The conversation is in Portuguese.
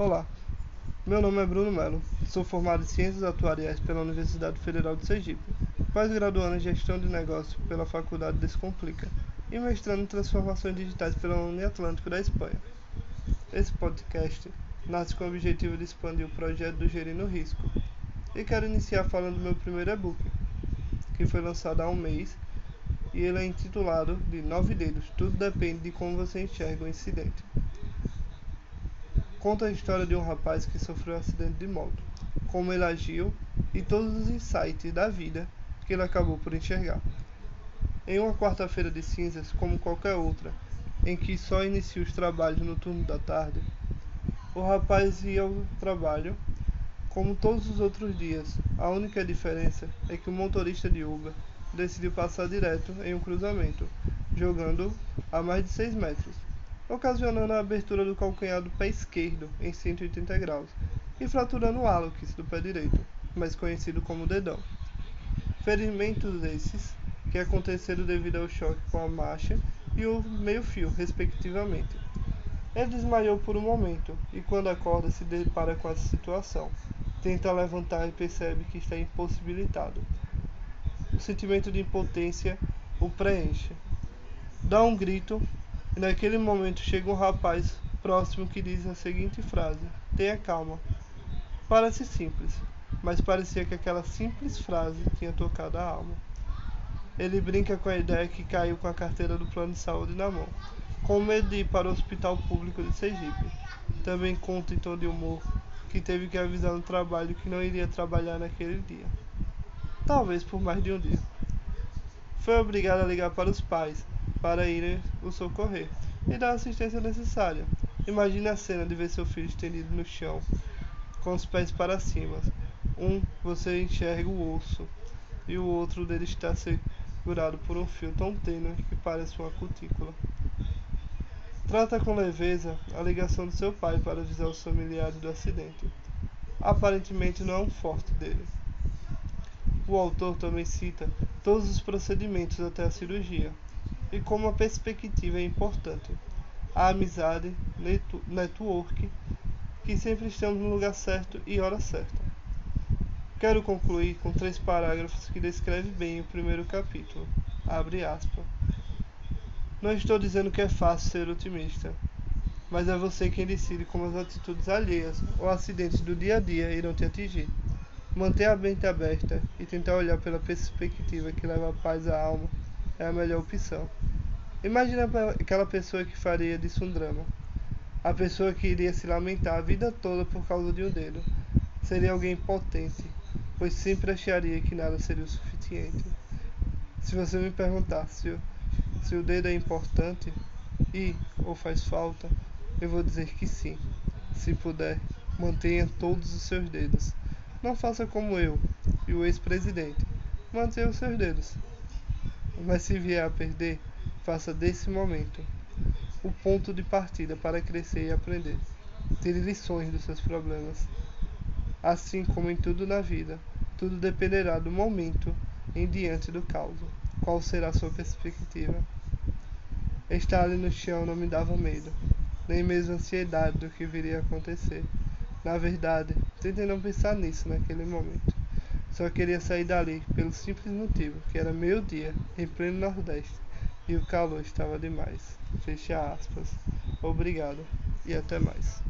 Olá, meu nome é Bruno Melo, sou formado em Ciências Atuariais pela Universidade Federal de Sergipe, pós-graduando em Gestão de Negócios pela Faculdade Descomplica e mestrando em Transformações Digitais pela Uniatlântico da Espanha. Esse podcast nasce com o objetivo de expandir o projeto do Gerindo Risco e quero iniciar falando do meu primeiro e-book, que foi lançado há um mês e ele é intitulado de Nove Dedos, tudo depende de como você enxerga o incidente conta a história de um rapaz que sofreu um acidente de moto, como ele agiu e todos os insights da vida que ele acabou por enxergar. Em uma quarta-feira de cinzas, como qualquer outra, em que só inicia os trabalhos no turno da tarde, o rapaz ia ao trabalho como todos os outros dias. A única diferença é que o motorista de Uber decidiu passar direto em um cruzamento, jogando a mais de 6 metros ocasionando a abertura do calcanhar do pé esquerdo em 180 graus e fraturando o hálux do pé direito, mais conhecido como dedão. Ferimentos esses que aconteceram devido ao choque com a marcha e o meio-fio, respectivamente. Ele desmaiou por um momento e, quando acorda, se depara com essa situação. Tenta levantar e percebe que está impossibilitado. O sentimento de impotência o preenche. Dá um grito naquele momento chega um rapaz próximo que diz a seguinte frase: Tenha calma. Parece simples, mas parecia que aquela simples frase tinha tocado a alma. Ele brinca com a ideia que caiu com a carteira do plano de saúde na mão, com medo de ir para o hospital público de Sergipe. Também conta em tom de humor que teve que avisar no trabalho que não iria trabalhar naquele dia. Talvez por mais de um dia. Foi obrigado a ligar para os pais, para irem o socorrer e dar a assistência necessária. Imagine a cena de ver seu filho estendido no chão, com os pés para cima. Um você enxerga o osso e o outro dele está segurado por um fio tão tênue que parece uma cutícula. Trata com leveza a ligação do seu pai para avisar os familiares do acidente. Aparentemente não é um forte dele. O autor também cita todos os procedimentos até a cirurgia, e como a perspectiva é importante. A amizade, network, que sempre estamos no lugar certo e hora certa. Quero concluir com três parágrafos que descrevem bem o primeiro capítulo. Abre aspas. Não estou dizendo que é fácil ser otimista, mas é você quem decide como as atitudes alheias ou acidentes do dia a dia irão te atingir. Manter a mente aberta e tentar olhar pela perspectiva que leva a paz à alma é a melhor opção. Imagina aquela pessoa que faria disso um drama. A pessoa que iria se lamentar a vida toda por causa de um dedo. Seria alguém potente, pois sempre acharia que nada seria o suficiente. Se você me perguntar se, se o dedo é importante e ou faz falta, eu vou dizer que sim. Se puder, mantenha todos os seus dedos. Não faça como eu e o ex-presidente. Mantenha os seus dedos. Mas se vier a perder, faça desse momento o ponto de partida para crescer e aprender. Tire lições dos seus problemas. Assim como em tudo na vida, tudo dependerá do momento em diante do caos. Qual será a sua perspectiva? Estar ali no chão não me dava medo, nem mesmo ansiedade do que viria a acontecer. Na verdade, tentei não pensar nisso naquele momento. Só queria sair dali pelo simples motivo que era meio-dia, em pleno Nordeste, e o calor estava demais. Fecha aspas. Obrigado e até mais.